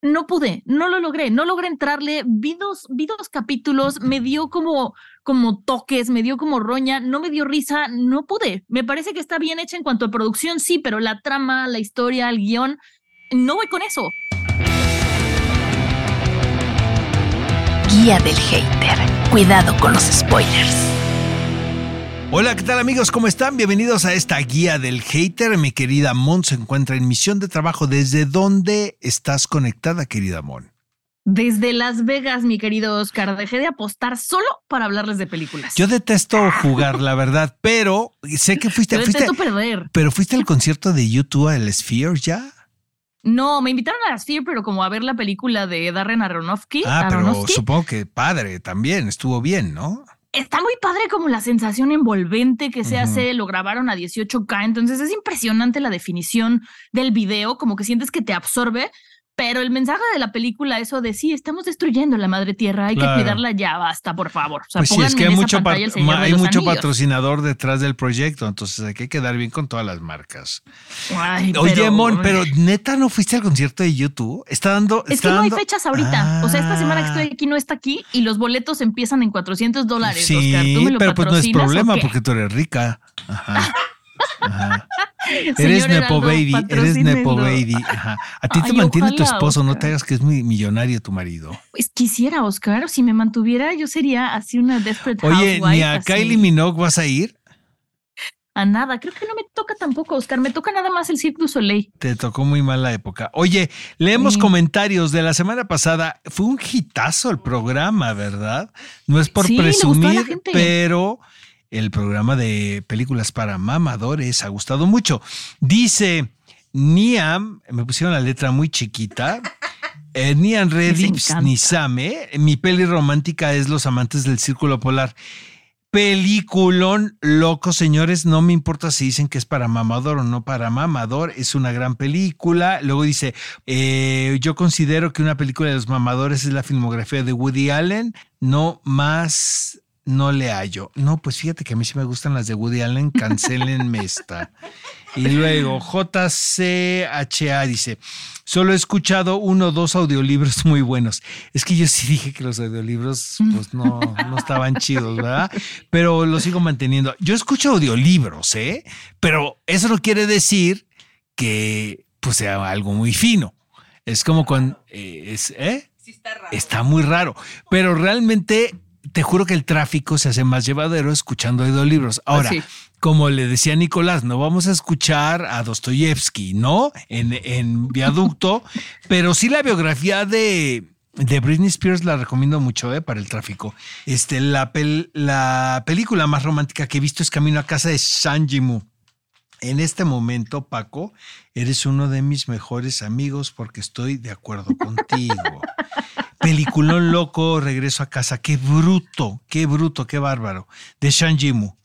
No pude, no lo logré, no logré entrarle. Vi dos, vi dos capítulos, me dio como, como toques, me dio como roña, no me dio risa, no pude. Me parece que está bien hecha en cuanto a producción, sí, pero la trama, la historia, el guion, no voy con eso. Guía del hater. Cuidado con los spoilers. Hola, ¿qué tal amigos? ¿Cómo están? Bienvenidos a esta guía del hater. Mi querida Mon se encuentra en misión de trabajo. ¿Desde dónde estás conectada, querida Mon? Desde Las Vegas, mi querido Oscar, dejé de apostar solo para hablarles de películas. Yo detesto jugar, la verdad, pero sé que fuiste. Yo fuiste detesto perder. Pero fuiste al concierto de YouTube, el Sphere, ya. No, me invitaron a la Sphere, pero como a ver la película de Darren Aronofsky. Ah, pero supongo que padre también, estuvo bien, ¿no? Está muy padre como la sensación envolvente que se hace, lo grabaron a 18K, entonces es impresionante la definición del video, como que sientes que te absorbe, pero el mensaje de la película, eso de sí, estamos destruyendo la madre tierra, hay Claro. que cuidarla ya, basta, por favor. O sea, Pues sí, es que hay mucho, pat- hay patrocinador detrás del proyecto, entonces hay que quedar bien con todas las marcas. Ay, Oye, pero- Mon, pero neta no fuiste al concierto de YouTube? Está dando. Es está que no hay fechas ahorita. O sea, esta semana que Ah. estoy aquí no está aquí y los boletos empiezan en 400 dólares. Sí, Oscar, ¿tú me lo pero pues no es problema porque tú eres rica. Ajá. Ajá. Eres Nepo Baby, eres. Nepo Baby. Ajá. A ti te mantiene tu esposo, no te hagas que es muy millonario tu marido. Pues quisiera, Oscar, si me mantuviera, yo sería así una desperate Oye, housewife, ni a así. Kylie Minogue vas a ir. A nada, creo que no me toca tampoco, Oscar, me toca nada más el Cirque du Soleil. Te tocó muy mal la época. Oye, leemos Sí. comentarios de la semana pasada. Fue un hitazo el programa, ¿verdad? No es por Sí, presumir, pero el programa de películas para mamadores ha gustado mucho. Dice Niam, me pusieron la letra muy chiquita. Eh, Niam Redips. Nisame, mi peli romántica es Los amantes del círculo polar. Peliculón loco, señores. No me importa si dicen que es para mamador o no para mamador. Es una gran película. Luego dice: eh, Yo considero que una película de los mamadores es la filmografía de Woody Allen. No más. No le hallo. No, pues fíjate que a mí sí me gustan las de Woody Allen. Cancelenme esta. Y luego JCHA dice, solo he escuchado uno o dos audiolibros muy buenos. Es que yo sí dije que los audiolibros pues no, no estaban chidos, ¿verdad? Pero lo sigo manteniendo. Yo escucho audiolibros, ¿eh? Pero eso no quiere decir que pues sea algo muy fino. Es como cuando... eh, es, ¿eh? Está muy raro. Pero realmente te juro que el tráfico se hace más llevadero escuchando audiolibros. Ahora, sí. como le decía Nicolás, no vamos a escuchar a Dostoyevsky, ¿no? En, en viaducto, pero sí la biografía de, de Britney Spears la recomiendo mucho ¿eh? para el tráfico. Este, la, pel- la película más romántica que he visto es Camino a casa de Sanjimu. En este momento, Paco, eres uno de mis mejores amigos porque estoy de acuerdo contigo. Peliculón loco, regreso a casa. Qué bruto, qué bruto, qué bárbaro. De Shang Jimu,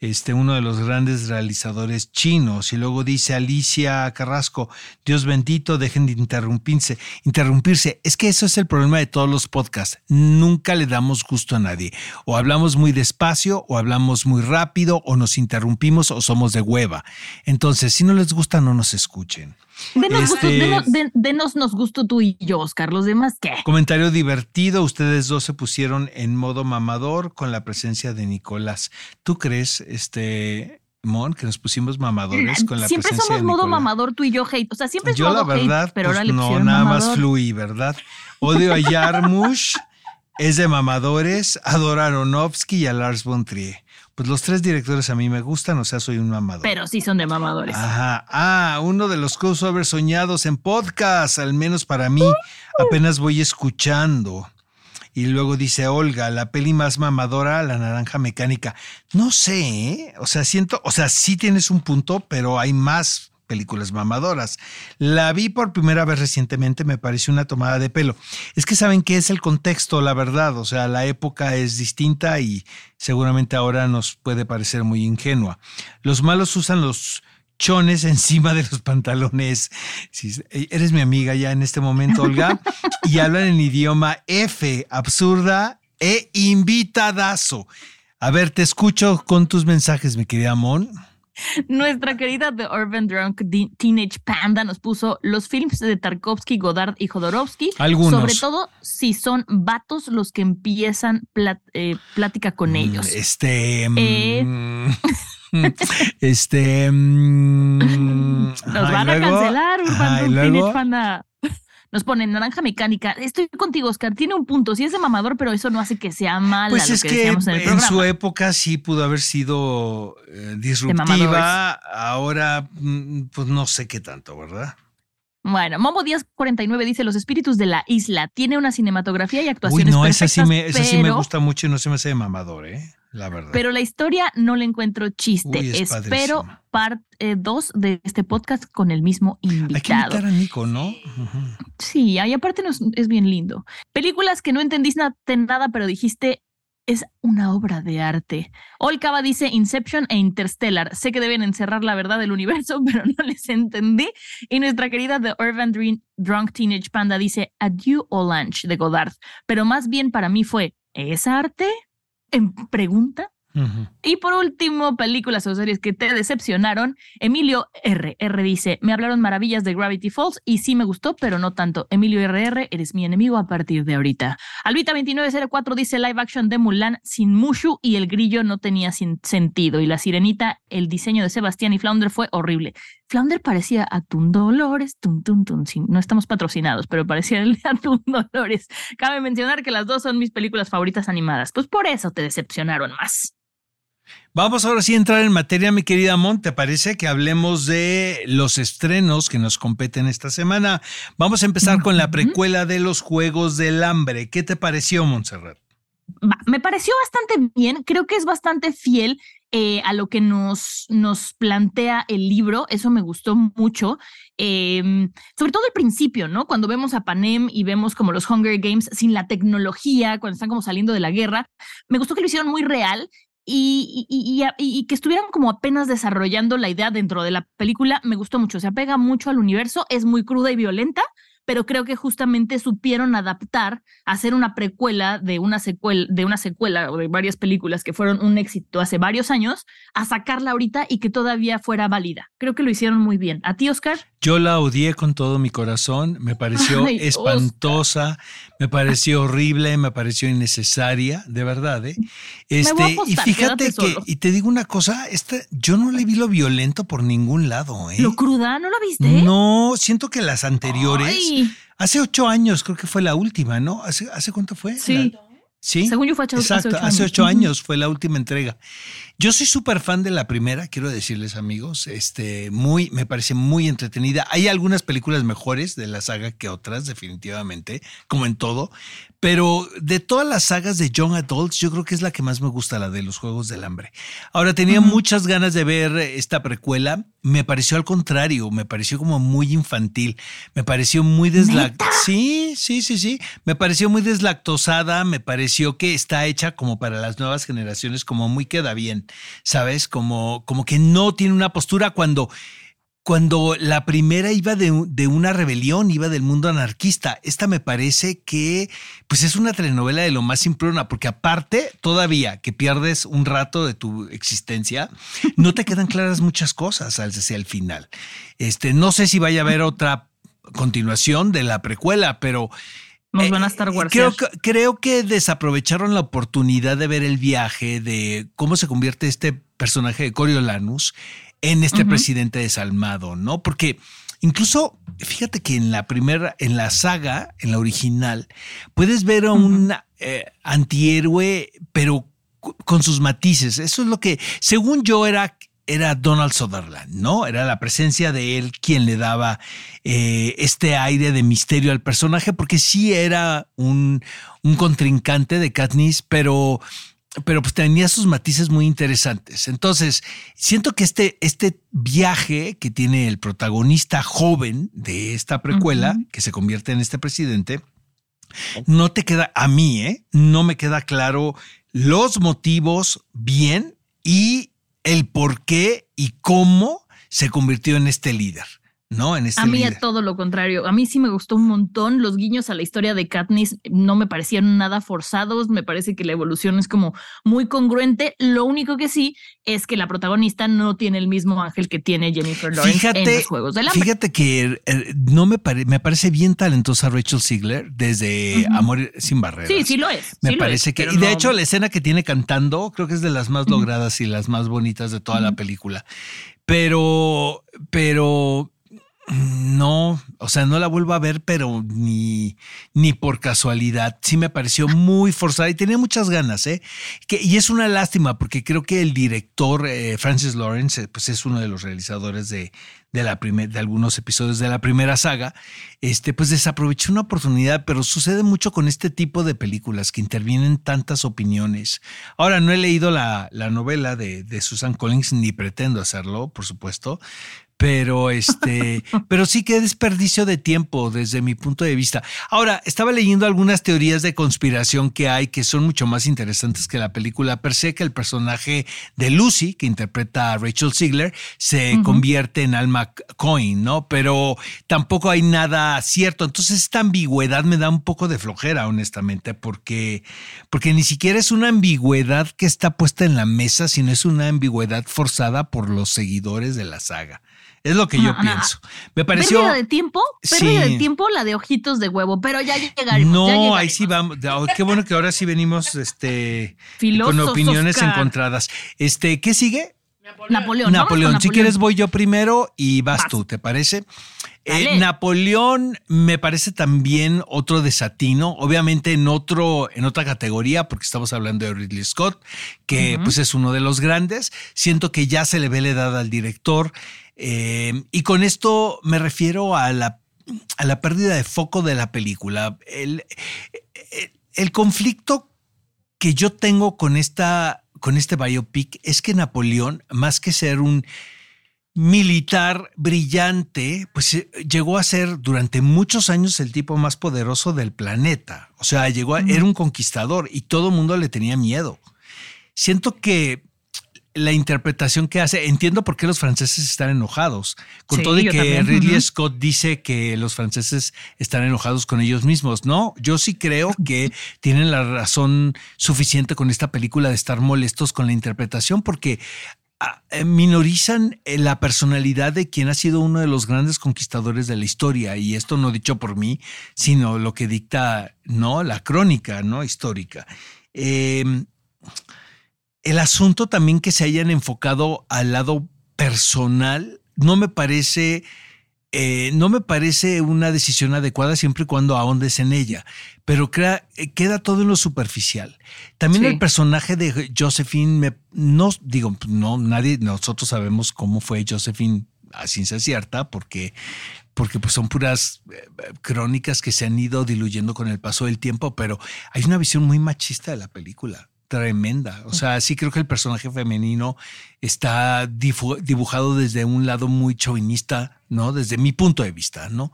este, uno de los grandes realizadores chinos. Y luego dice Alicia Carrasco, Dios bendito, dejen de interrumpirse. Interrumpirse. Es que eso es el problema de todos los podcasts. Nunca le damos gusto a nadie. O hablamos muy despacio, o hablamos muy rápido, o nos interrumpimos, o somos de hueva. Entonces, si no les gusta, no nos escuchen. Denos, gusto, Este- denos, den- denos nos gusto tú y yo, Oscar. Los demás, ¿qué? Comentario divertido, ustedes dos se pusieron en modo mamador con la presencia de Nicolás. ¿Tú crees, este, Mon, que nos pusimos mamadores con la siempre presencia somos de modo Nicolás? mamador tú y yo hate. O sea, siempre es Yo la modo hate, verdad, pero ahora pues le no, nada más fluí, ¿verdad? Odio a Yarmush, es de mamadores, adoro a Aronofsky y a Lars von Trier. Pues los tres directores a mí me gustan, o sea, soy un mamador. Pero sí son de mamadores. Ajá. Ah, uno de los crossovers soñados en podcast, al menos para mí. Apenas voy escuchando. Y luego dice Olga, la peli más mamadora, la naranja mecánica. No sé, ¿eh? o sea, siento, o sea, sí tienes un punto, pero hay más películas mamadoras. La vi por primera vez recientemente, me pareció una tomada de pelo. Es que saben qué es el contexto, la verdad, o sea, la época es distinta y seguramente ahora nos puede parecer muy ingenua. Los malos usan los chones encima de los pantalones. eres mi amiga ya en este momento, Olga, y hablan en idioma F, absurda e invitadazo. A ver, te escucho con tus mensajes, mi querida Mon. Nuestra querida The Urban Drunk Teenage Panda nos puso los films de Tarkovsky, Godard y Jodorowsky. Algunos. Sobre todo si son vatos los que empiezan eh, plática con mm, ellos. Este. Eh, mm, este. Mm, nos van a cancelar, Urban Drunk Teenage Panda. Nos pone naranja mecánica. Estoy contigo, Oscar. Tiene un punto. Sí es de mamador, pero eso no hace que sea mala. Pues es que, en, su época sí pudo haber sido eh, disruptiva. Ahora, mm, pues no sé qué tanto, ¿verdad? Bueno, Momo Díaz 49 dice Los espíritus de la isla. Tiene una cinematografía y actuaciones Uy, no, esa sí me, esa sí me gusta mucho y no se me hace de mamador, ¿eh? La verdad. Pero la historia no le encuentro chiste. Espero parte 2 de este podcast con el mismo invitado. Hay que invitar a Nico, ¿no? Sí, ahí aparte es bien lindo. Películas que no entendiste nada, pero dijiste es una obra de arte. Olcaba dice Inception e Interstellar. Sé que deben encerrar la verdad del universo, pero no les entendí. Y nuestra querida The Urban Dream Drunk Teenage Panda dice Adieu o Lunch de Godard. Pero más bien para mí fue, ¿es arte? En pregunta y por último, películas o series que te decepcionaron. Emilio RR dice, me hablaron maravillas de Gravity Falls y sí me gustó, pero no tanto. Emilio RR, eres mi enemigo a partir de ahorita. Albita2904 dice live action de Mulan sin Mushu y el grillo no tenía sin sentido. Y la sirenita, el diseño de Sebastián y Flounder fue horrible. Flounder parecía Atún Dolores, tum, tum, tum. no estamos patrocinados, pero parecía el de Atún Dolores. Cabe mencionar que las dos son mis películas favoritas animadas. Pues por eso te decepcionaron más. Vamos ahora sí a entrar en materia, mi querida Mon. ¿Te parece que hablemos de los estrenos que nos competen esta semana? Vamos a empezar con la precuela de los Juegos del Hambre. ¿Qué te pareció, Montserrat? Me pareció bastante bien. Creo que es bastante fiel eh, a lo que nos, nos plantea el libro. Eso me gustó mucho. Em, sobre todo el principio, ¿no? Cuando vemos a Panem y vemos como los Hunger Games sin la tecnología, cuando están como saliendo de la guerra. Me gustó que lo hicieron muy real y, y, que estuvieran como apenas desarrollando la idea dentro de la película, me gustó mucho. Se apega mucho al universo, es muy cruda y violenta, pero creo que justamente supieron adaptar, hacer una precuela de una secuela, de una secuela o de varias películas que fueron un éxito hace varios años, a sacarla ahorita y que todavía fuera válida. Creo que lo hicieron muy bien. ¿A ti, Oscar? Yo la odié con todo mi corazón, me pareció espantosa, me pareció horrible, me pareció innecesaria, de verdad, ¿eh? Este, y fíjate que, y te digo una cosa, esta, yo no le vi lo violento por ningún lado, ¿eh? ¿Lo cruda? ¿No la viste? No, siento que las anteriores, hace ocho años creo que fue la última, ¿no? ¿Hace, hace cuánto fue? Sí. Sí. Según yo fue Exacto, hace ocho, años. fue la última entrega. Yo soy súper fan de la primera, quiero decirles amigos, este, muy, me parece muy entretenida. Hay algunas películas mejores de la saga que otras, definitivamente, como en todo, pero de todas las sagas de Young Adults, yo creo que es la que más me gusta, la de los Juegos del Hambre. Ahora, tenía muchas ganas de ver esta precuela, me pareció al contrario, me pareció como muy infantil, me pareció muy deslactosada. Sí, sí, sí, sí, me pareció muy deslactosada, me pareció que está hecha como para las nuevas generaciones, como muy queda bien. ¿sabes? Como, como que no tiene una postura cuando cuando la primera iba de, una rebelión, iba del mundo anarquista. Esta me parece que pues es una telenovela de lo más simplona, porque aparte, todavía que pierdes un rato de tu existencia, no te quedan claras muchas cosas el final. Este, no sé si vaya a haber otra continuación de la precuela, pero nos van a estar eh, creo, creo que desaprovecharon la oportunidad de ver el viaje de cómo se convierte este personaje de Coriolanus en este presidente desalmado, ¿no? Porque incluso, fíjate que en la primera, en la saga, en la original, puedes ver a un eh, antihéroe, pero con sus matices. Eso es lo que, según yo, era era Donald Sutherland, ¿no? Era la presencia de él quien le daba eh, este aire de misterio al personaje, porque sí era un, un contrincante de Katniss, pero pero pues tenía sus matices muy interesantes. Entonces, siento que este, este viaje que tiene el protagonista joven de esta precuela, que se convierte en este presidente, no te queda, a mí, ¿eh? no me queda claro los motivos bien y el por qué y cómo se convirtió en este líder. ¿No? En este a mí a todo lo contrario. A mí sí me gustó un montón. Los guiños a la historia de Katniss no me parecieron nada forzados. Me parece que la evolución es como muy congruente. Lo único que sí es que la protagonista no tiene el mismo ángel que tiene Jennifer Lawrence en los Juegos del Hambre. Fíjate que eh, no me, me parece bien talentosa Rachel Ziegler desde Amor sin barreras. Sí, sí lo es. Me parece que... Y de hecho la escena que tiene cantando creo que es de las más logradas y las más bonitas de toda la película. Pero, pero no, o sea, no la vuelvo a ver, pero ni, ni por casualidad. Sí me pareció muy forzada y tenía muchas ganas, ¿eh? Y es una lástima porque creo que el director eh, Francis Lawrence, pues es uno de los realizadores de, de, la de algunos episodios de la primera saga, este, pues desaprovechó una oportunidad, pero sucede mucho con este tipo de películas que intervienen tantas opiniones. Ahora, no he leído la, la novela de Susan Collins, ni pretendo hacerlo, por supuesto, pero este, pero sí que desperdicio de tiempo desde mi punto de vista. Ahora, estaba leyendo algunas teorías de conspiración que hay que son mucho más interesantes que la película per se, que el personaje de Lucy, que interpreta a Rachel Ziegler, se convierte en Alma Coin, ¿no? Pero tampoco hay nada cierto. Entonces, esta ambigüedad me da un poco de flojera, honestamente, porque, porque ni siquiera es una ambigüedad que está puesta en la mesa, sino es una ambigüedad forzada por los seguidores de la saga. Es lo que yo pienso. Me pareció. Pérdida de tiempo, pérdida de tiempo la de ojitos de huevo, pero ya llegaremos. No, ahí sí vamos. Oh, qué bueno que ahora sí venimos este, con opiniones encontradas. Este, ¿qué sigue? Napoleón. Napoleón. Si quieres, voy yo primero y vas, tú, ¿te parece? Eh, Napoleón me parece también otro desatino, obviamente en otro, en otra categoría, porque estamos hablando de Ridley Scott, que pues es uno de los grandes. Siento que ya se le ve la edad al director. Eh, y con esto me refiero a la, a la pérdida de foco de la película. El, el conflicto que yo tengo con, esta, con este biopic es que Napoleón, más que ser un militar brillante, pues eh, llegó a ser durante muchos años el tipo más poderoso del planeta. O sea, llegó a, era un conquistador y todo el mundo le tenía miedo. Siento que la interpretación que hace, entiendo por qué los franceses están enojados, con todo y que Ridley Scott dice que los franceses están enojados con ellos mismos, ¿no? Yo sí creo que tienen la razón suficiente con esta película de estar molestos con la interpretación, porque ah, eh, minorizan eh, la personalidad de quien ha sido uno de los grandes conquistadores de la historia. Y esto no dicho por mí sino lo que dicta no la crónica no histórica. Eh, el asunto también que se hayan enfocado al lado personal no me parece eh, no me parece una decisión adecuada siempre y cuando ahondes en ella, pero eh, queda todo en lo superficial. También el personaje de Josephine, no digo, no, nadie, nosotros sabemos cómo fue Josephine a ciencia cierta, porque, porque pues son puras eh, crónicas que se han ido diluyendo con el paso del tiempo, pero hay una visión muy machista de la película tremenda. O sea, sí creo que el personaje femenino está dibujado desde un lado muy chauvinista, ¿no? Desde mi punto de vista, ¿no?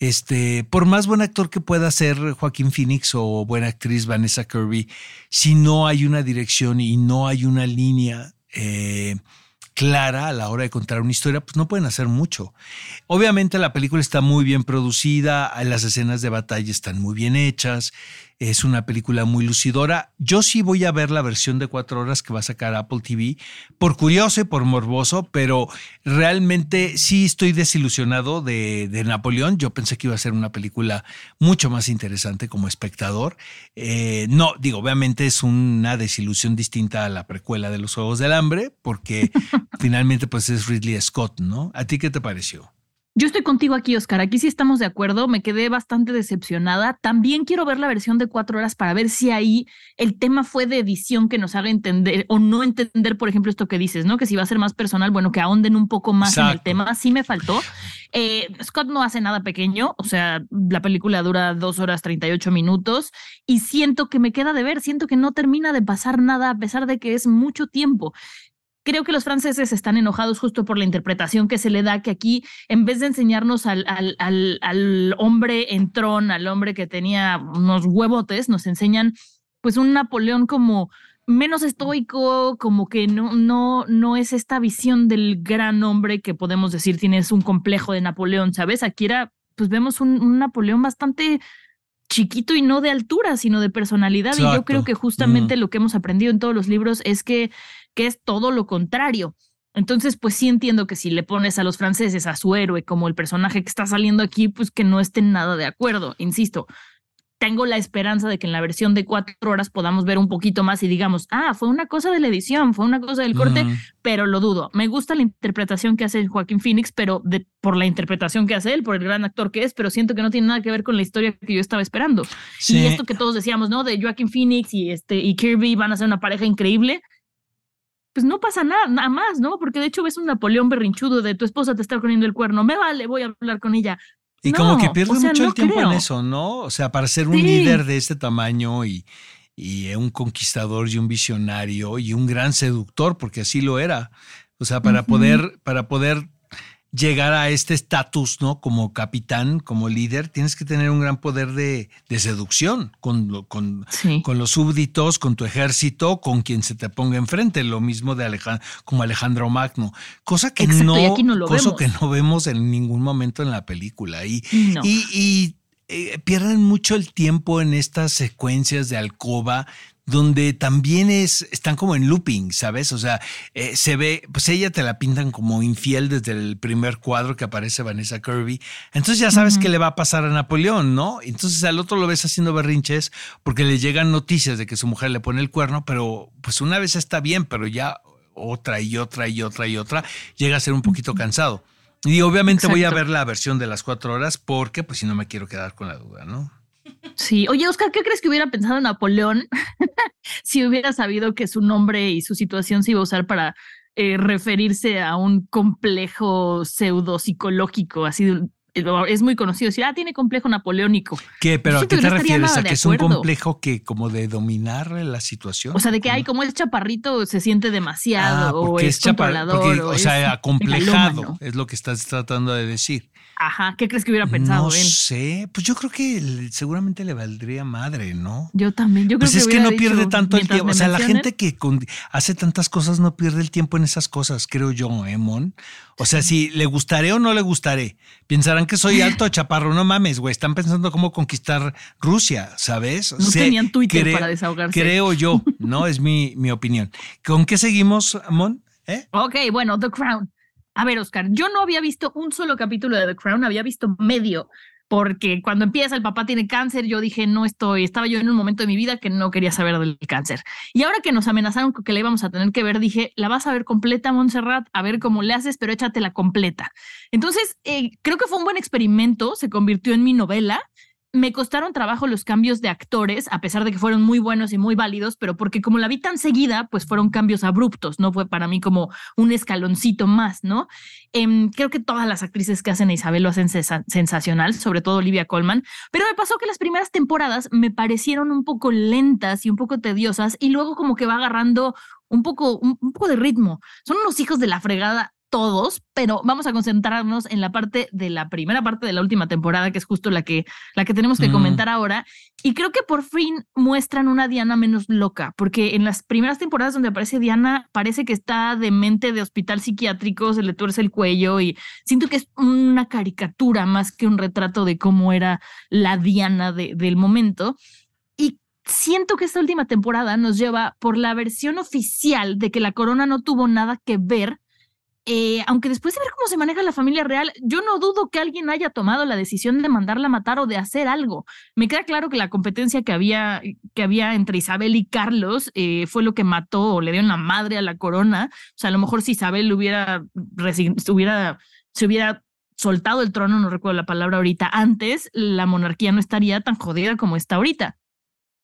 Este, por más buen actor que pueda ser Joaquín Phoenix o buena actriz Vanessa Kirby, si no hay una dirección y no hay una línea eh, clara a la hora de contar una historia, pues no pueden hacer mucho. Obviamente la película está muy bien producida, las escenas de batalla están muy bien hechas, es una película muy lucidora. Yo sí voy a ver la versión de cuatro horas que va a sacar Apple TV, por curioso y por morboso, pero realmente sí estoy desilusionado de, Napoleón. Yo pensé que iba a ser una película mucho más interesante como espectador. Eh, no, digo, obviamente es una desilusión distinta a la precuela de los Juegos del Hambre, porque finalmente pues es Ridley Scott, ¿no? ¿A ti qué te pareció? Yo estoy contigo aquí, Oscar. Aquí sí estamos de acuerdo. Me quedé bastante decepcionada. También quiero ver la versión de cuatro horas para ver si ahí el tema fue de edición que nos haga entender o no entender, por ejemplo, esto que dices, ¿no? Que si va a ser más personal, bueno, que ahonden un poco más en el tema. Sí me faltó. Eh, Scott no hace nada pequeño, o sea, la película dura dos horas 38 minutos y siento que me queda de ver, siento que no termina de pasar nada a pesar de que es mucho tiempo creo que los franceses están enojados justo por la interpretación que se le da, que aquí, en vez de enseñarnos al, al, al, hombre en tron, al hombre que tenía unos huevotes, nos enseñan pues un Napoleón como menos estoico, como que no, no, no es esta visión del gran hombre que podemos decir tienes un complejo de Napoleón, ¿sabes? Aquí era, pues vemos un, Napoleón bastante chiquito y no de altura, sino de personalidad. Y yo creo que justamente lo que hemos aprendido en todos los libros es que que es todo lo contrario. Entonces, pues sí entiendo que si le pones a los franceses a su héroe como el personaje que está saliendo aquí, pues que no estén nada de acuerdo. Insisto, tengo la esperanza de que en la versión de cuatro horas podamos ver un poquito más y digamos, ah, fue una cosa de la edición, fue una cosa del corte, pero lo dudo. Me gusta la interpretación que hace Joaquín Phoenix, pero de, por la interpretación que hace él, por el gran actor que es, pero siento que no tiene nada que ver con la historia que yo estaba esperando. Y esto que todos decíamos, ¿no? De Joaquín Phoenix y, este, y Kirby van a ser una pareja increíble pues no pasa nada, nada más, ¿no? Porque de hecho ves un Napoleón berrinchudo de tu esposa te está poniendo el cuerno, me vale, voy a hablar con ella. Y como que pierde mucho el tiempo en eso, ¿no? O sea, para ser un líder de este tamaño y, y un conquistador y un visionario y un gran seductor, porque así lo era. O sea, para poder, para poder llegar a este estatus, ¿no? Como capitán, como líder, tienes que tener un gran poder de, seducción con, con, con, los súbditos, con tu ejército, con quien se te ponga enfrente. Lo mismo de Alejandro, como Alejandro Magno. Cosa que no, cosa que no vemos en ningún momento en la película. Y, y, eh, pierden mucho el tiempo en estas secuencias de alcoba donde también es, están como en looping, ¿sabes? O sea, eh, se ve, pues ella te la pintan como infiel desde el primer cuadro que aparece Vanessa Kirby. Entonces ya sabes qué le va a pasar a Napoleón, ¿no? Entonces al otro lo ves haciendo berrinches porque le llegan noticias de que su mujer le pone el cuerno, pero pues una vez está bien, pero ya otra y otra y otra y otra, llega a ser un poquito cansado. Y obviamente voy a ver la versión de las cuatro horas porque pues si no me quiero quedar con la duda, ¿no? Sí, oye Oscar, ¿qué crees que hubiera pensado Napoleón si hubiera sabido que su nombre y su situación se iba a usar para eh, referirse a un complejo pseudo psicológico, así es muy conocido decir, ah, tiene complejo napoleónico. ¿Qué? ¿Pero a qué te refieres? ¿A que es un complejo que como de dominar la situación? O sea, de que hay como es chaparrito, se siente demasiado, ah, o es, controlador. o, sea, acomplejado, es lo que estás tratando de decir. Ajá, ¿qué crees que hubiera pensado no sé, pues yo creo que seguramente le valdría madre, ¿no? Yo también, yo creo pues es que no pierde tanto el tiempo, o sea, la gente que hace tantas cosas no pierde el tiempo en esas cosas, creo yo, ¿eh, Mon? O sea, si le gustaré o no le gustaré, pensarán que soy alto chaparro, no mames, güey, están pensando cómo conquistar Rusia, ¿sabes? No tenían Twitter para desahogarse. Creo yo, ¿no? Es mi, mi opinión. ¿Con qué seguimos, Mon? ¿Eh? Ok, bueno, The Crown. A ver, Oscar, yo no había visto un solo capítulo de The Crown, había visto medio, porque cuando empieza el papá tiene cáncer, yo dije, no estoy, estaba yo en un momento de mi vida que no quería saber del cáncer. Y ahora que nos amenazaron que la íbamos a tener que ver, dije, la vas a ver completa, Montserrat, a ver cómo le haces, pero échatela completa. Entonces, eh, creo que fue un buen experimento, se convirtió en mi novela me costaron trabajo los cambios de actores, a pesar de que fueron muy buenos y muy válidos, pero porque como la vi tan seguida, pues fueron cambios abruptos, ¿no? Fue para mí como un escaloncito más, ¿no? Em, creo que todas las actrices que hacen a Isabel lo hacen sensacional, sobre todo Olivia Colman, pero me pasó que las primeras temporadas me parecieron un poco lentas y un poco tediosas y luego como que va agarrando un poco, un poco de ritmo. Son unos hijos de la fregada todos, pero vamos a concentrarnos en la parte de la primera parte de la última temporada, que es justo la que, la que tenemos que comentar ahora. Y creo que por fin muestran una Diana menos loca, porque en las primeras temporadas donde aparece Diana, parece que está de mente de hospital psiquiátrico, se le tuerce el cuello y siento que es una caricatura más que un retrato de cómo era la Diana del momento. Y siento que esta última temporada nos lleva por la versión oficial de que la corona no tuvo nada que ver eh, aunque después de ver cómo se maneja la familia real, yo no dudo que alguien haya tomado la decisión de mandarla a matar o de hacer algo. Me queda claro que la competencia que había, que había entre Isabel y Carlos eh, fue lo que mató o le dio una madre a la corona. O sea, a lo mejor si Isabel hubiera, hubiera, se hubiera soltado el trono, no recuerdo la palabra ahorita, antes la monarquía no estaría tan jodida como está ahorita.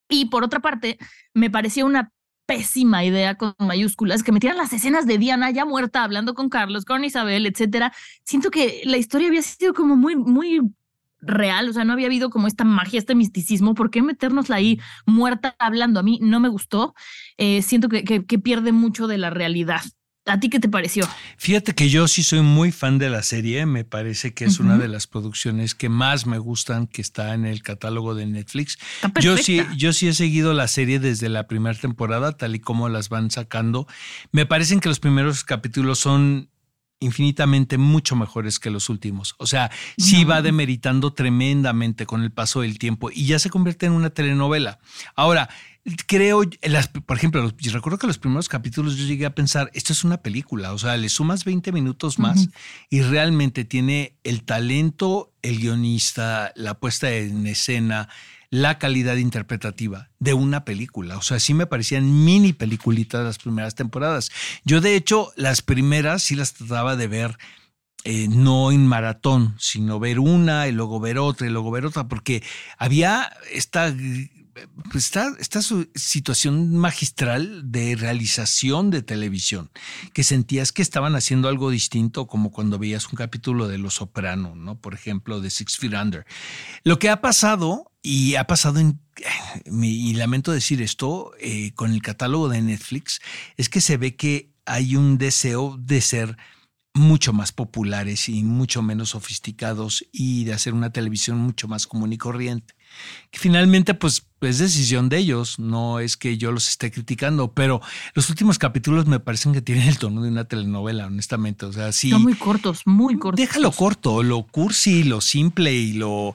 Y por otra parte, me parecía una pésima idea con mayúsculas que metieran las escenas de Diana ya muerta hablando con Carlos, con Isabel, etcétera. Siento que la historia había sido como muy, muy real, o sea, no había habido como esta magia, este misticismo, ¿por qué metérnosla ahí muerta hablando? A mí no me gustó, eh, siento que, que, pierde mucho de la realidad. ¿A ti qué te pareció? Fíjate que yo sí soy muy fan de la serie, me parece que es una de las producciones que más me gustan que está en el catálogo de Netflix. Yo sí, yo sí he seguido la serie desde la primera temporada, tal y como las van sacando. Me parecen que los primeros capítulos son infinitamente mucho mejores que los últimos. O sea, sí va demeritando tremendamente con el paso del tiempo y ya se convierte en una telenovela. Ahora, creo, las, por ejemplo, yo recuerdo que los primeros capítulos yo llegué a pensar, esto es una película, o sea, le sumas 20 minutos más y realmente tiene el talento, el guionista, la puesta en escena, la calidad interpretativa de una película. O sea, sí me parecían mini peliculitas las primeras temporadas. Yo, de hecho, las primeras sí las trataba de ver. Eh, no en maratón, sino ver una y luego ver otra y luego ver otra, porque había esta pues está esta situación magistral de realización de televisión, que sentías que estaban haciendo algo distinto, como cuando veías un capítulo de Los Soprano, ¿no? Por ejemplo, de Six Feet Under. Lo que ha pasado, y ha pasado en, y lamento decir esto, eh, con el catálogo de Netflix, es que se ve que hay un deseo de ser mucho más populares y mucho menos sofisticados y de hacer una televisión mucho más común y corriente que finalmente pues es decisión de ellos, no es que yo los esté criticando, pero los últimos capítulos me parecen que tienen el tono de una telenovela, honestamente, o sea, sí. Son muy cortos, muy cortos. Déjalo corto, lo cursi, lo simple y lo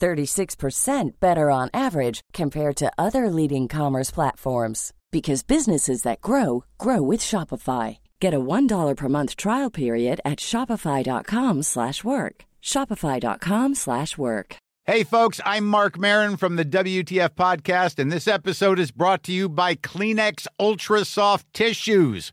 36% better on average compared to other leading commerce platforms because businesses that grow grow with Shopify. Get a $1 per month trial period at shopify.com/work. shopify.com/work. Hey folks, I'm Mark Marin from the WTF podcast and this episode is brought to you by Kleenex Ultra Soft Tissues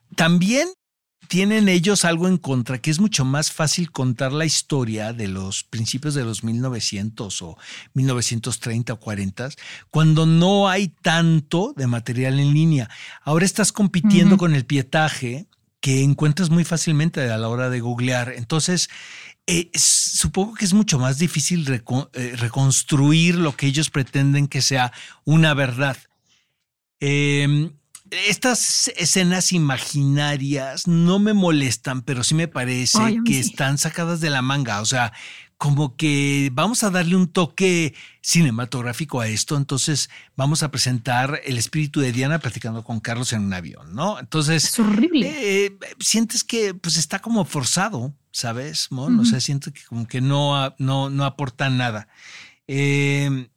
También tienen ellos algo en contra, que es mucho más fácil contar la historia de los principios de los 1900 o 1930 o 40, cuando no hay tanto de material en línea. Ahora estás compitiendo con el pietaje que encuentras muy fácilmente a la hora de googlear. Entonces, eh, supongo que es mucho más difícil eh, reconstruir lo que ellos pretenden que sea una verdad. Eh, estas escenas imaginarias no me molestan, pero sí me parece que están sacadas de la manga. O sea, como que vamos a darle un toque cinematográfico a esto, entonces vamos a presentar el espíritu de Diana platicando con Carlos en un avión, ¿no? Entonces... Es horrible. Eh, sientes que pues está como forzado, ¿sabes, Mon? O sea, siento que como que no, no, no aporta nada. Eh,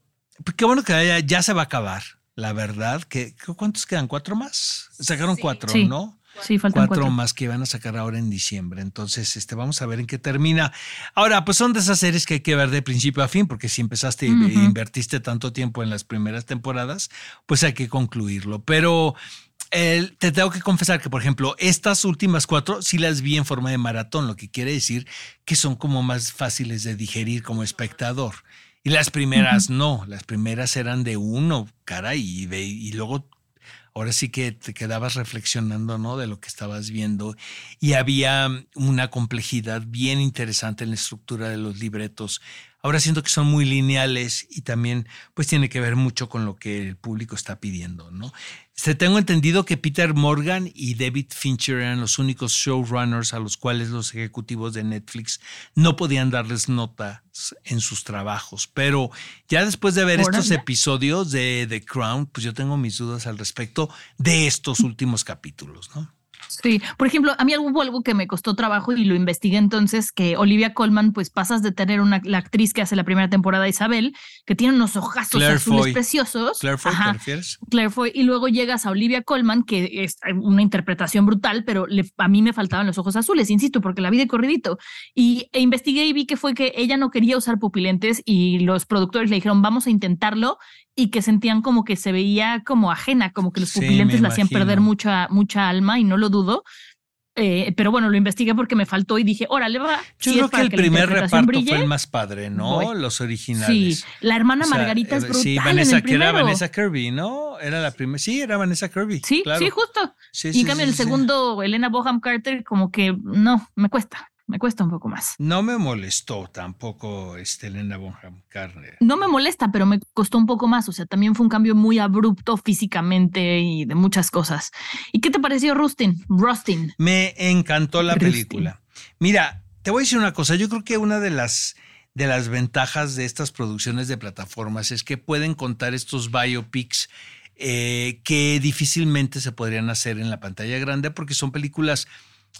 pues qué bueno que ya se va a acabar la verdad, que ¿cuántos quedan? ¿Cuatro más? Sacaron cuatro, ¿no? Sí, faltan cuatro, más que van a sacar ahora en diciembre. Entonces, este, vamos a ver en qué termina. Ahora, pues son de esas series que hay que ver de principio a fin, porque si empezaste e invertiste tanto tiempo en las primeras temporadas, pues hay que concluirlo. Pero te tengo que confesar que, por ejemplo, estas últimas cuatro sí las vi en forma de maratón, lo que quiere decir que son como más fáciles de digerir como espectador. Y las primeras no, las primeras eran de uno, cara, y, y luego ahora sí que te quedabas reflexionando, ¿no? De lo que estabas viendo. Y había una complejidad bien interesante en la estructura de los libretos. Ahora siento que son muy lineales y también pues tiene que ver mucho con lo que el público está pidiendo, ¿no? Se tengo entendido que Peter Morgan y David Fincher eran los únicos showrunners a los cuales los ejecutivos de Netflix no podían darles notas en sus trabajos. Pero ya después de ver estos episodios de The Crown, pues yo tengo mis dudas al respecto de estos últimos capítulos, ¿no? Sí, por ejemplo, a mí hubo algo que me costó trabajo y lo investigué entonces, que Olivia Colman, pues pasas de tener una, la actriz que hace la primera temporada, Isabel, que tiene unos ojazos azules preciosos. Claire Foy, ¿te refieres? Claire Foy, y luego llegas a Olivia Colman, que es una interpretación brutal, pero a mí me faltaban los ojos azules, insisto, porque la vi de corridito. Y e investigué y vi que fue que ella no quería usar pupilentes y los productores le dijeron, vamos a intentarlo, y que sentían como que se veía como ajena, como que los pupilentes le hacían perder mucha, mucha alma y no lo dudo. Eh, pero bueno, lo investigué porque me faltó y dije, órale, va. Yo creo que el primer reparto fue el más padre, ¿no? Los originales. Sí, la hermana Margarita es eh, brutal. Sí, Vanessa, que era Vanessa Kirby, ¿no? Era la primera. Sí, era Vanessa Kirby. Sí, sí, justo. y en cambio, el segundo, Elena Boham Carter, como que no, me cuesta me cuesta un poco más. No me molestó tampoco este Elena Bonham Carter. No me molesta, pero me costó un poco más. O sea, también fue un cambio muy abrupto físicamente y de muchas cosas. ¿Y qué te pareció Rustin? Rustin. Me encantó la película. Mira, te voy a decir una cosa. Yo creo que una de las de las ventajas de estas producciones de plataformas es que pueden contar estos biopics eh, que difícilmente se podrían hacer en la pantalla grande porque son películas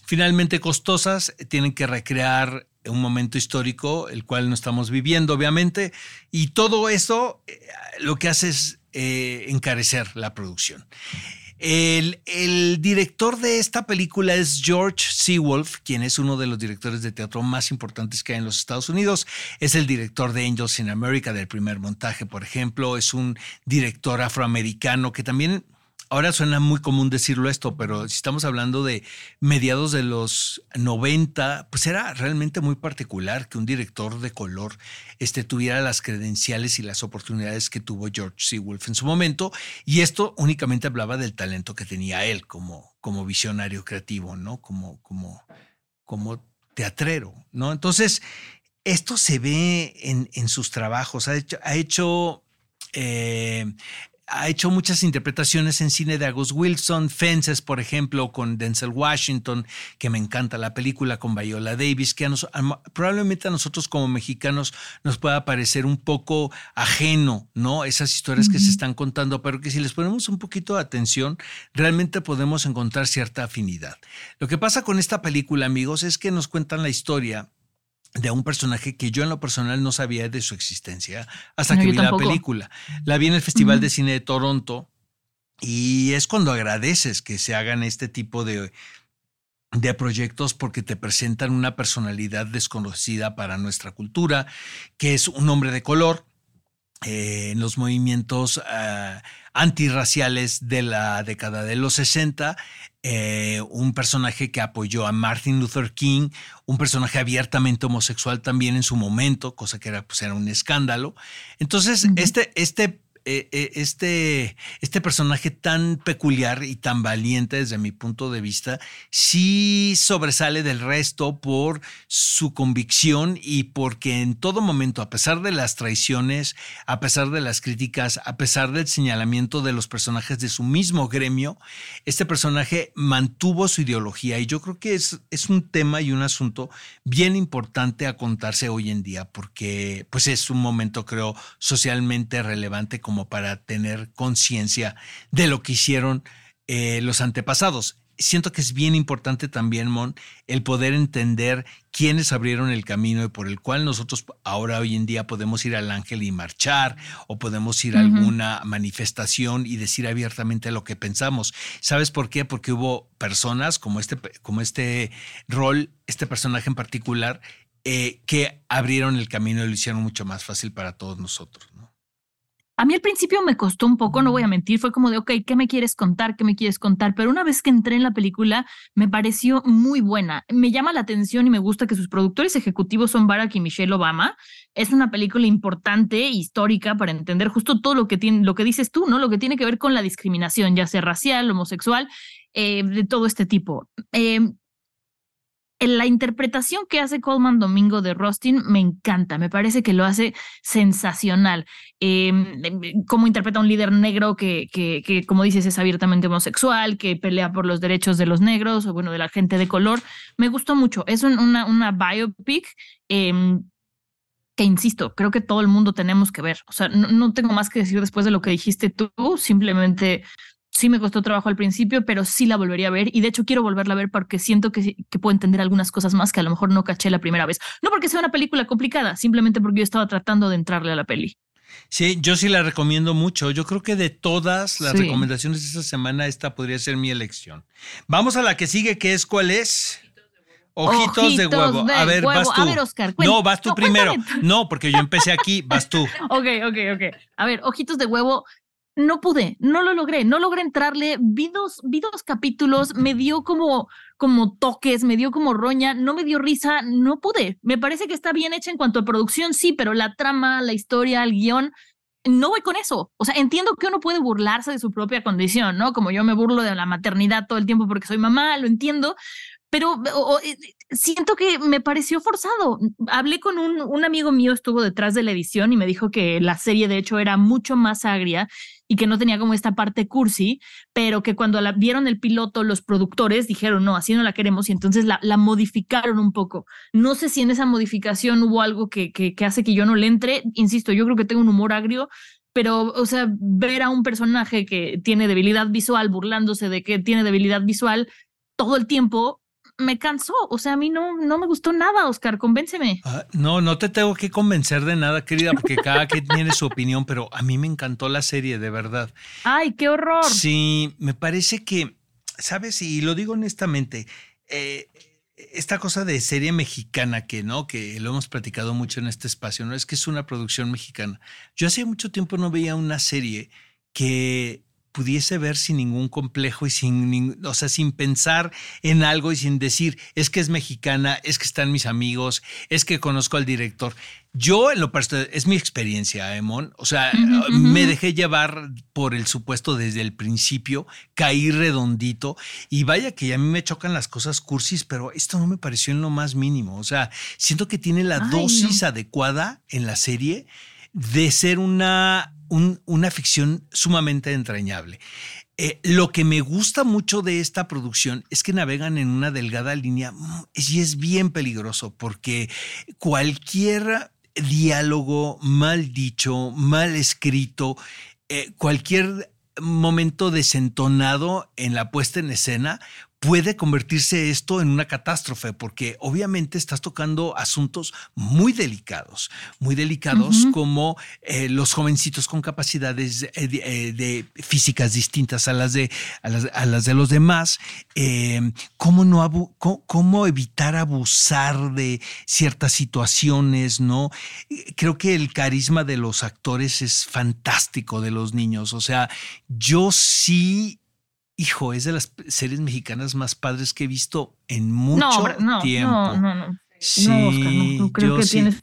finalmente costosas, tienen que recrear un momento histórico, el cual no estamos viviendo, obviamente, y todo eso eh, lo que hace es eh, encarecer la producción. El, el, director de esta película es George Seawolf, quien es uno de los directores de teatro más importantes que hay en los Estados Unidos. Es el director de Angels in America, del primer montaje, por ejemplo. Es un director afroamericano que también Ahora suena muy común decirlo esto, pero si estamos hablando de mediados de los 90, pues era realmente muy particular que un director de color este, tuviera las credenciales y las oportunidades que tuvo George C. Wolf en su momento. Y esto únicamente hablaba del talento que tenía él como, como visionario creativo, ¿no? Como, como, como teatrero, ¿no? Entonces, esto se ve en, en sus trabajos. Ha hecho, ha hecho eh, ha hecho muchas interpretaciones en cine de August Wilson, Fences, por ejemplo, con Denzel Washington, que me encanta la película con Viola Davis, que probablemente a nosotros como mexicanos nos pueda parecer un poco ajeno, ¿no? Esas historias que se están contando, pero que si les ponemos un poquito de atención, realmente podemos encontrar cierta afinidad. Lo que pasa con esta película, amigos, es que nos cuentan la historia de un personaje que yo en lo personal no sabía de su existencia hasta que vi la película. La vi en el Festival de Cine de Toronto y es cuando agradeces que se hagan este tipo de, de proyectos porque te presentan una personalidad desconocida para nuestra cultura, que es un hombre de color, eh, en los movimientos uh, antirraciales de la década de los 60, eh, un personaje que apoyó a Martin Luther King, un personaje abiertamente homosexual también en su momento, cosa que era, pues, era un escándalo. Entonces, este, este eh, eh, este, este personaje tan peculiar y tan valiente desde mi punto de vista, sí sobresale del resto por su convicción y porque en todo momento, a pesar de las traiciones, a pesar de las críticas, a pesar del señalamiento de los personajes de su mismo gremio, este personaje mantuvo su ideología. Y yo creo que es, es un tema y un asunto bien importante a contarse hoy en día porque pues es un momento creo socialmente relevante como para tener conciencia de lo que hicieron eh, los antepasados. Siento que es bien importante también, Mon, el poder entender quiénes abrieron el camino y por el cual nosotros ahora hoy en día podemos ir al ángel y marchar o podemos ir a alguna manifestación y decir abiertamente lo que pensamos. ¿Sabes por qué? Porque hubo personas como este, como este rol, este personaje en particular, eh, que abrieron el camino y lo hicieron mucho más fácil para todos nosotros. A mí al principio me costó un poco, no voy a mentir, fue como de, ok, ¿qué me quieres contar? ¿Qué me quieres contar? Pero una vez que entré en la película, me pareció muy buena. Me llama la atención y me gusta que sus productores ejecutivos son Barack y Michelle Obama. Es una película importante, histórica, para entender justo todo lo que, tiene, lo que dices tú, ¿no? Lo que tiene que ver con la discriminación, ya sea racial, homosexual, eh, de todo este tipo. Eh, la interpretación que hace Coleman Domingo de Rustin me encanta, me parece que lo hace sensacional. Em, em, cómo interpreta a un líder negro que, que, que, como dices, es abiertamente homosexual, que pelea por los derechos de los negros o, bueno, de la gente de color. Me gustó mucho. Es una, una biopic. Eh, que insisto, creo que todo el mundo tenemos que ver. O sea, no, no, tengo más que decir después de lo que dijiste tú, simplemente sí me costó trabajo al principio, pero sí la volvería a ver y de hecho quiero volverla a ver porque siento que, que, puedo entender algunas cosas más que a lo mejor no caché la primera vez. No porque sea una película complicada, simplemente porque yo estaba tratando de entrarle a la peli. Sí, yo sí la recomiendo mucho. Yo creo que de todas las sí. recomendaciones de esta semana, esta podría ser mi elección. Vamos a la que sigue, que es cuál es. Ojitos, Ojitos de huevo. A ver, huevo. vas tú. A ver, Oscar, no, vas tú no, primero. Cuéntame. No, porque yo empecé aquí, vas tú. ok, ok, ok. A ver, Ojitos de huevo. No pude, no lo logré, no logré entrarle. Vi dos, vi dos capítulos, me dio como, como toques, me dio como roña, no me dio risa, no pude. Me parece que está bien hecha en cuanto a producción, sí, pero la trama, la historia, el guion, no voy con eso. O sea, entiendo que uno puede burlarse de su propia condición, ¿no? Como yo me burlo de la maternidad todo el tiempo porque soy mamá, lo entiendo, pero o, o, siento que me pareció forzado. Hablé con un, un, amigo mío, estuvo detrás de la edición y me dijo que la serie de hecho era mucho más agria y que no tenía como esta parte cursi, pero que cuando la vieron el piloto, los productores dijeron, no, así no la queremos y entonces la, modificaron un poco. No sé si en esa modificación hubo algo que, que, que hace que yo no le entre. Insisto, yo creo que tengo un humor agrio, pero, o sea, ver a un personaje que tiene debilidad visual burlándose de que tiene debilidad visual todo el tiempo, me cansó. O sea, a mí no, no me gustó nada, Oscar. Convénceme. Uh, no, no te tengo que convencer de nada, querida, porque cada quien tiene su opinión, pero a mí me encantó la serie, de verdad. Ay, qué horror. Sí, me parece que, ¿sabes? Y lo digo honestamente, eh, esta cosa de serie mexicana que no, que lo hemos platicado mucho en este espacio, no es que es una producción mexicana. Yo hace mucho tiempo no veía una serie que pudiese ver sin ningún complejo y sin, o sea, sin pensar en algo y sin decir, es que es mexicana, es que están mis amigos, es que conozco al director. Yo, en lo personal, es mi experiencia, Emon. O sea, uh -huh, uh -huh. me dejé llevar por el supuesto desde el principio, caí redondito y vaya que a mí me chocan las cosas cursis, pero esto no me pareció en lo más mínimo. O sea, siento que tiene la Ay, dosis no. adecuada en la serie de ser una un, una ficción sumamente entrañable. Eh, lo que me gusta mucho de esta producción es que navegan en una delgada línea y es bien peligroso porque cualquier diálogo mal dicho, mal escrito, eh, cualquier momento desentonado en la puesta en escena puede convertirse esto en una catástrofe, porque obviamente estás tocando asuntos muy delicados, muy delicados uh -huh. como eh, los jovencitos con capacidades de, eh, de, de, físicas distintas a las de, a las, a las de los demás, eh, cómo, no abu cómo, cómo, evitar abusar de ciertas situaciones, ¿no? Creo que el carisma de los actores es fantástico de los niños, o sea, yo sí hijo, es de las series mexicanas más padres que he visto en mucho no, no, tiempo. No, no, no. Sí, no, Oscar, no, creo que sí. tienes.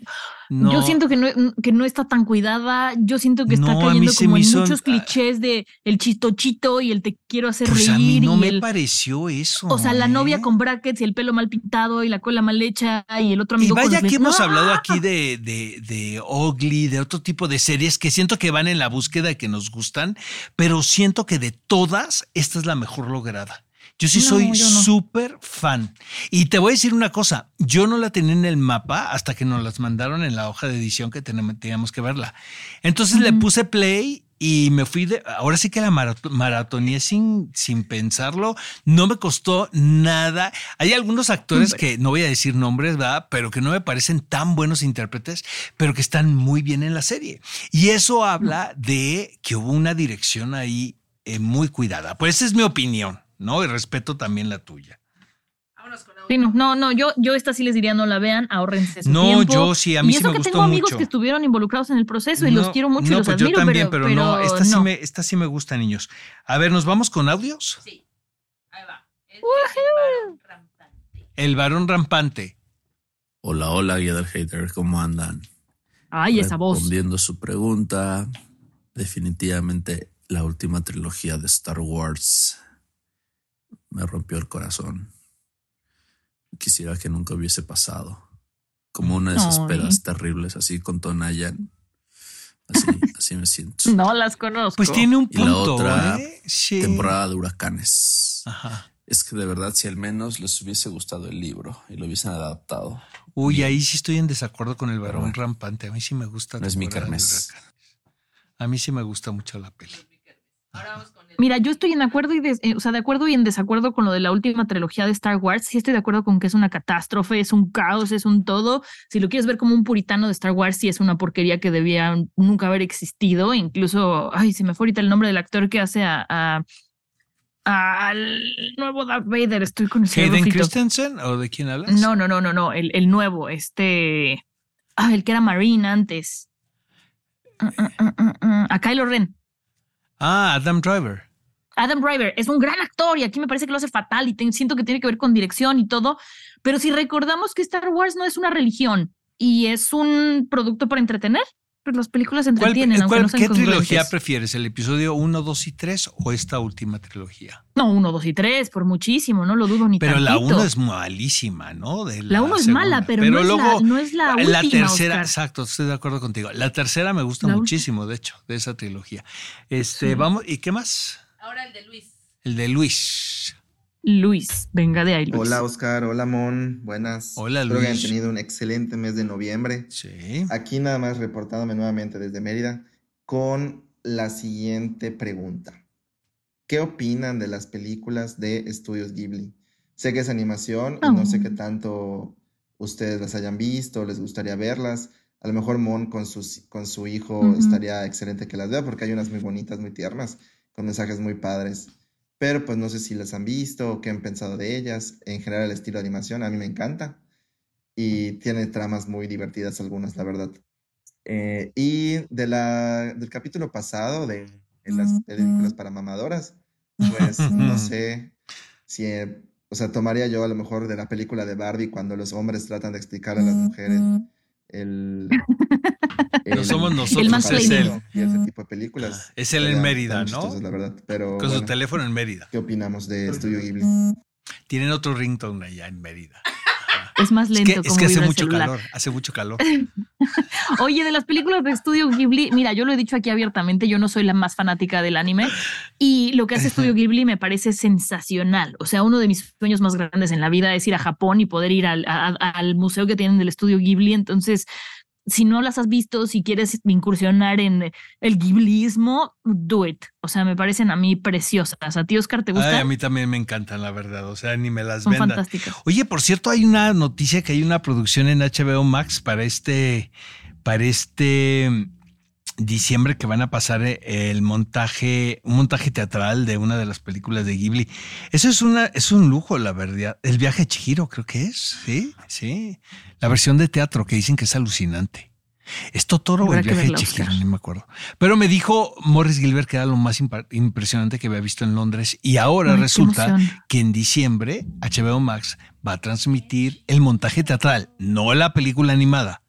No. Yo siento que no, que no está tan cuidada. Yo siento que está cayendo como en muchos clichés de el chistochito y el te quiero hacer pues reír. A mí no y me el, pareció eso. O sea, la ¿eh? novia con brackets y el pelo mal pintado y la cola mal hecha y el otro amigo. Y vaya con que hemos hablado aquí de, de, de Ugly, de otro tipo de series que siento que van en la búsqueda que nos gustan, pero siento que de todas, esta es la mejor lograda. Yo sí no, soy súper no. fan. Y te voy a decir una cosa, yo no la tenía en el mapa hasta que nos las mandaron en la hoja de edición que teníamos que verla. Entonces uh -huh. le puse play y me fui de, ahora sí que la maratoné sin, sin pensarlo, no me costó nada. Hay algunos actores que no voy a decir nombres, ¿verdad? Pero que no me parecen tan buenos intérpretes, pero que están muy bien en la serie. Y eso habla de que hubo una dirección ahí eh, muy cuidada. Pues esa es mi opinión. ¿No? Y respeto también la tuya. Sí, no, no, no, yo, yo esta sí les diría no la vean, ahórrense su No, tiempo. yo sí, a mí y eso sí me que gustó tengo amigos mucho. que estuvieron involucrados en el proceso y no, los quiero mucho no, y los pues admiro, yo también, pero, pero, no, esta, no. Sí me, esta sí me gusta, niños. A ver, ¿nos vamos con audios? Sí, ahí va. El varón rampante. El varón rampante. Hola, hola, guía del hater, ¿cómo andan? Ay, esa voz. Respondiendo su pregunta, definitivamente la última trilogía de Star Wars me rompió el corazón. Quisiera que nunca hubiese pasado. Como una de esas Ay. pedas terribles, así con Tonayan. Así, así me siento. No las conozco. Pues tiene un Y la punto, otra ¿eh? Sí. Temporada de huracanes. Ajá. Es que de verdad, si al menos les hubiese gustado el libro y lo hubiesen adaptado. Uy, ahí sí estoy en desacuerdo con el varón rampante. A mí sí me gusta. No es mi. Huracanes. A mí sí me gusta mucho la peli. Ahora vamos con el. Mira, yo estoy en acuerdo y des- eh, o sea, de acuerdo y en desacuerdo con lo de la última trilogía de Star Wars. Sí estoy de acuerdo con que es una catástrofe, es un caos, es un todo. Si lo quieres ver como un puritano de Star Wars, sí es una porquería que debía nunca haber existido. Incluso, ay, se me fue ahorita el nombre del actor que hace a, a- al nuevo Darth Vader. Estoy con ¿Hayden. Christensen o de quién hablas? No, no, no, no, no, el, el nuevo, este, ah, el que era Marine antes. Ah, ah, ah, A Kylo Ren. Ah, Adam Driver. Adam Driver es un gran actor y aquí me parece que lo hace fatal y siento que tiene que ver con dirección y todo, pero si recordamos que Star Wars no es una religión y es un producto para entretener, pues las películas ¿Cuál- entretienen, aunque cuál- no sean ¿Qué trilogía prefieres? ¿El episodio 1, 2 y 3 o esta última trilogía? No, uno, dos y tres, por muchísimo, no lo dudo ni Pero la tantito. 1 es malísima, ¿no? De La uno es mala, segunda. pero, no, es la, no es la última, tercera, Oscar. exacto, estoy de acuerdo contigo. La tercera me gusta La última. muchísimo, de hecho, de esa trilogía. Este, Sí. vamos, ¿y qué más? Ahora el de Luis. El de Luis. Luis, venga de ahí, Luis. Hola Oscar, hola Mon, buenas. Hola, Espero que hayan Luis. tenido un excelente mes de noviembre. Sí. Aquí nada más reportándome nuevamente desde Mérida con la siguiente pregunta. ¿Qué opinan de las películas de Estudios Ghibli? Sé que es animación y no sé qué tanto ustedes las hayan visto, les gustaría verlas. A lo mejor Mon con, sus, con su hijo estaría excelente que las vea porque hay unas muy bonitas, muy tiernas, con mensajes muy padres. Pero pues no sé si las han visto o qué han pensado de ellas. En general el estilo de animación a mí me encanta y tiene tramas muy divertidas algunas, la verdad. Eh, y de la, del capítulo pasado de, de las películas para mamadoras, pues no sé si, eh, o sea, tomaría yo a lo mejor de la película de Barbie cuando los hombres tratan de explicar a las mujeres el... No somos nosotros, El mansplaining. es él. Y ese tipo de películas. Es él en Mérida, ¿no? chistosas, la verdad, pero Con su bueno, teléfono en Mérida. ¿qué opinamos de Estudio Ghibli? Tienen otro ringtone allá en Mérida. Es más Es lento que, es como que hace mucho celular. calor, hace mucho calor. Oye, de las películas de Estudio Ghibli, mira, yo lo he dicho aquí abiertamente, yo no soy la más fanática del anime y lo que hace Estudio Ghibli me parece sensacional. O sea, uno de mis sueños más grandes en la vida es ir a Japón y poder ir al, a- al museo que tienen del Estudio Ghibli. Entonces, si no las has visto, si quieres incursionar en el ghiblismo, do it. O sea, me parecen a mí preciosas. ¿A ti, Oscar, te Ay, gustan? a mí también me encantan, la verdad. O sea, ni me las Son vendan. fantásticas. Oye, por cierto, hay una noticia que hay una producción en HBO Max para este, para este diciembre que van a pasar eh, el montaje, un montaje teatral de una de las películas de Ghibli. Eso es una, es un lujo, la verdad. El viaje de Chihiro, creo que es. Sí, sí. La versión de teatro que dicen que es alucinante. ¿Es Totoro o el viaje de Chihiro? Oscar. No me acuerdo. Pero me dijo Morris Gilbert que era lo más impresionante que había visto en Londres. Y ahora resulta que en diciembre HBO Max va a transmitir el montaje teatral, no la película animada.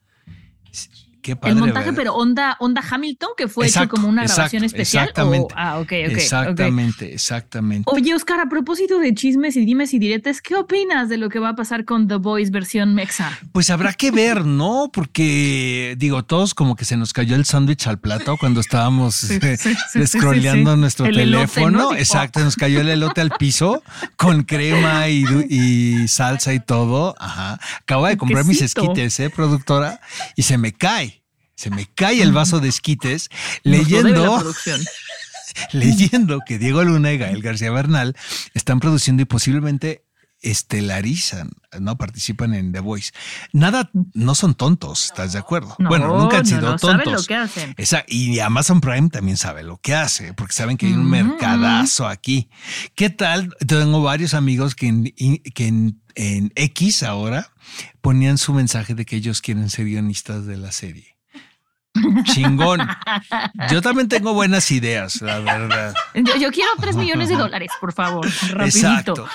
Qué padre. el montaje, ¿verdad? pero onda, onda Hamilton, que fue Exacto, hecho como una exacto, grabación especial. exactamente. o- ah, ok, ok. exactamente, exactamente. Oye, Oscar, a propósito de chismes y dimes y diretes, ¿qué opinas de lo que va a pasar con The Boys versión Mexa? Pues habrá que ver, ¿no? Porque, digo, todos como que se nos cayó el sándwich al plato cuando estábamos Sí, sí, sí, sí, scrolleando sí. nuestro El elote, teléfono. Exacto, nos cayó el elote al piso con crema y, salsa y todo. Ajá. Acabo de comprar mis esquites, ¿eh, productora? Y se me cae. Se me cae el vaso de esquites leyendo leyendo que Diego Luna y Gael García Bernal están produciendo y posiblemente estelarizan, no participan en The Voice. Nada, no son tontos, ¿estás de acuerdo? No, bueno, nunca han sido no, saben tontos. lo que hacen. Esa- y Amazon Prime también sabe lo que hace, porque saben que hay un Mm. mercadazo aquí. ¿Qué tal? Tengo varios amigos que en, que en, en X ahora ponían su mensaje de que ellos quieren ser guionistas de la serie. Chingón. Yo también tengo buenas ideas, la verdad. Yo, yo quiero tres millones de dólares, por favor, rapidito. Exacto.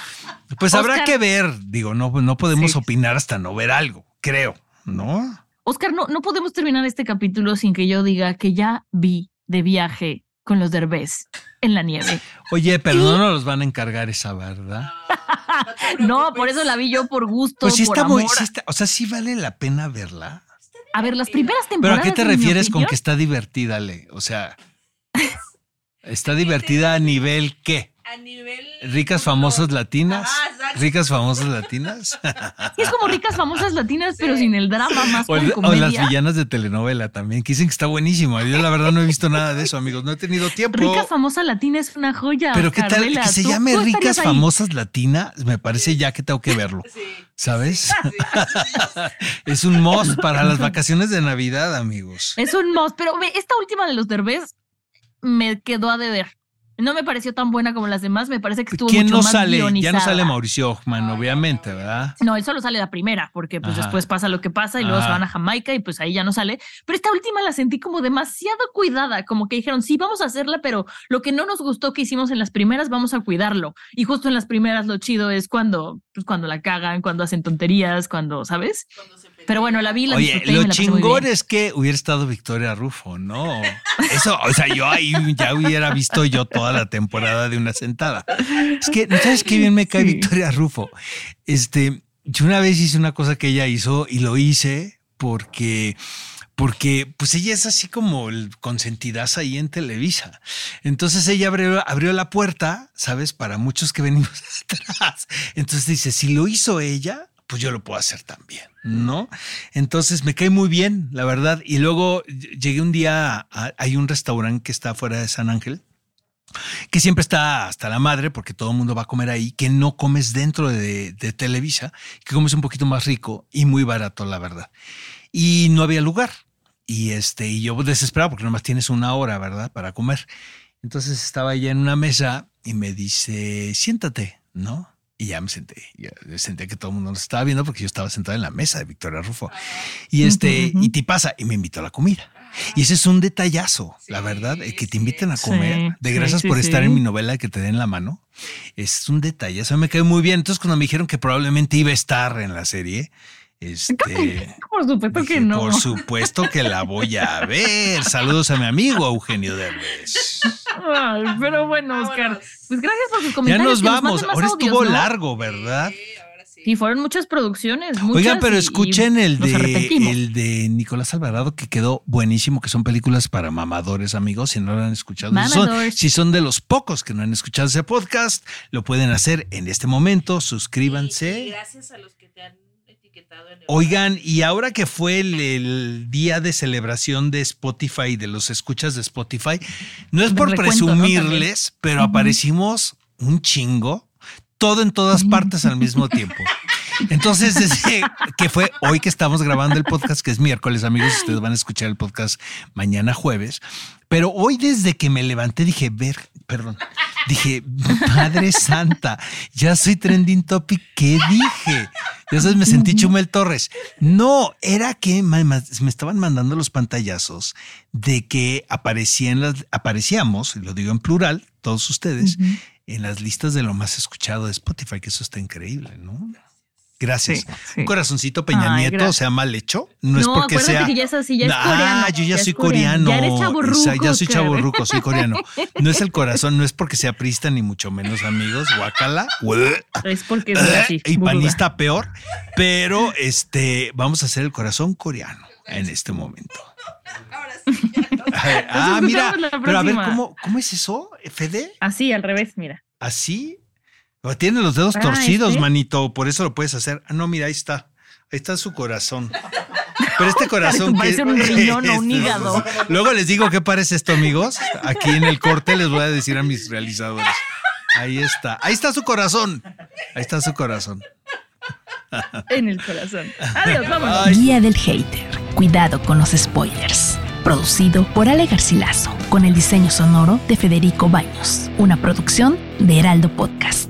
Pues habrá que ver. Digo, no, no podemos Sí. opinar hasta no ver algo, creo, ¿no? Oscar, no, no podemos terminar este capítulo sin que yo diga que ya vi de viaje con los derbés en la nieve. Oye, pero no nos los van a encargar esa, ¿verdad? no, por eso la vi yo por gusto. Pues sí por está muy, amor. sí está- o sea, sí vale la pena verla. A ver, las primeras Pero temporadas. ¿a qué te refieres con que está divertida, Le? O sea, está divertida a nivel qué? A nivel. Ricas famosas latinas. Exacto. Ricas famosas latinas. Sí, es como ricas famosas latinas, pero sin el drama, más O, el- las villanas de telenovela también, que dicen que está buenísimo. Yo la verdad no he visto nada de eso, amigos. No he tenido tiempo. Rica famosa latina es una joya. Pero qué tal Carmela, que se llame Ricas. Famosas Latinas, me parece ya que tengo que verlo. Sí. ¿Sabes? es un must para las vacaciones de Navidad, amigos. Es un must, pero esta última de los Derbez me quedó a deber. No me pareció tan buena como las demás, me parece que estuvo ¿Quién mucho no más sale? Ya no guionizada. sale Mauricio Ockman, obviamente, ¿verdad? No, él solo sale la primera, porque pues Ajá. después pasa lo que pasa y luego se van a Jamaica y pues ahí ya no sale. Pero esta última la sentí como demasiado cuidada, como que dijeron, sí, vamos a hacerla, pero lo que no nos gustó que hicimos en las primeras, vamos a cuidarlo. Y justo en las primeras lo chido es cuando, pues, cuando la cagan, cuando hacen tonterías, cuando, ¿sabes? Cuando se Pero bueno, la vi, la Oye, disfruté lo la chingón es que hubiera estado Victoria Rufo, ¿no? Eso, o sea, yo ahí ya hubiera visto yo toda la temporada de una sentada. Es que, ¿no ¿sabes qué bien me cae Sí. Victoria Rufo? Este, yo una vez hice una cosa que ella hizo y lo hice porque porque pues ella es así como el consentidaza ahí en Televisa. Entonces ella abrió, abrió la puerta, ¿sabes? Para muchos que venimos atrás. Entonces dice, si lo hizo ella, pues yo lo puedo hacer también, ¿no? Entonces me cae muy bien, la verdad. Y luego llegué un día, a- hay un restaurante que está fuera de San Ángel, que siempre está hasta la madre, porque todo el mundo va a comer ahí, que no comes dentro de, Televisa, que comes un poquito más rico y muy barato, la verdad. Y no había lugar. Y este, y yo desesperado porque nomás tienes una hora, ¿verdad? Para comer. Entonces estaba ella en una mesa y me dice, siéntate, ¿no? Y ya me senté. Ya senté que todo el mundo nos estaba viendo porque yo estaba sentado en la mesa de Victoria Rufo. Y este, y te pasa, y me invitó a la comida. Y ese es un detallazo, la verdad, el que te inviten a Sí, comer. de gracias sí, por estar en mi novela que te den la mano. Es un detalle, eso me cae muy bien. Entonces, cuando me dijeron que probablemente iba a estar en la serie, este. Por supuesto dije, que no. Por supuesto que la voy a ver. Saludos a mi amigo Eugenio Derbez. Ay, pero bueno, Oscar, Vámonos. pues gracias por sus Ya comentarios. nos que vamos. Ahora audios, estuvo ¿no? largo, ¿verdad? Sí, ahora sí. Sí, fueron muchas producciones. Muchas, Oigan, pero y escuchen el nos de, el de Nicolás Alvarado que quedó buenísimo, que son películas para mamadores, amigos. Si no lo han escuchado, si son, si son de los pocos que no han escuchado ese podcast, lo pueden hacer en este momento. Y- y Suscríbanse. gracias a los que te han etiquetado en el Oigan, y ahora que fue el, el día de celebración de Spotify, de los escuchas de Spotify, no es por recuento, ¿no? presumirles, pero aparecimos un chingo, todo en todas partes al mismo tiempo. Entonces, desde que fue hoy que estamos grabando el podcast, que es miércoles, amigos, ustedes van a escuchar el podcast mañana jueves. Pero hoy desde que me levanté dije, ver, perdón, dije, Madre Santa, ya soy trending topic. ¿Qué dije? Sabes, me sentí Chumel Torres. No, era que me, estaban mandando los pantallazos de que aparecían las, aparecíamos, lo digo en plural, todos ustedes, en las listas de lo más escuchado de Spotify, que eso está increíble, ¿no? Gracias. Sí, sí. Un corazoncito Peña Ay, Nieto, gracias. o sea, mal hecho. No, es porque sea. que ya es así, ya es Ah, coreano. yo ya, soy coreano. Ya eres O sea, chaburruco. ya soy chaburruco, soy coreano. No es el corazón, no es porque sea prista, ni mucho menos, amigos. Guacala. Es porque es así. y panista peor. Pero este, vamos a hacer el corazón coreano en este momento. Ahora sí. ya no. Ah, mira, pero a ver. ¿cómo, ¿cómo es eso, Fede? Así, al revés, mira. ¿Así? O Tiene los dedos Ah, torcidos, ¿este? manito, por eso lo puedes hacer. Ah, no, mira, ahí está. Ahí está su corazón. Pero este corazón que Parece un riñón o un Este, hígado. Luego les digo qué parece esto, amigos. Aquí en el corte les voy a decir a mis realizadores. Ahí está. Ahí está su corazón. Ahí está su corazón. En el corazón. Adiós, vámonos. Ay. Guía del Hater. Cuidado con los spoilers. Producido por Ale Garcilaso, con el diseño sonoro de Federico Baños. Una producción de Heraldo Podcast.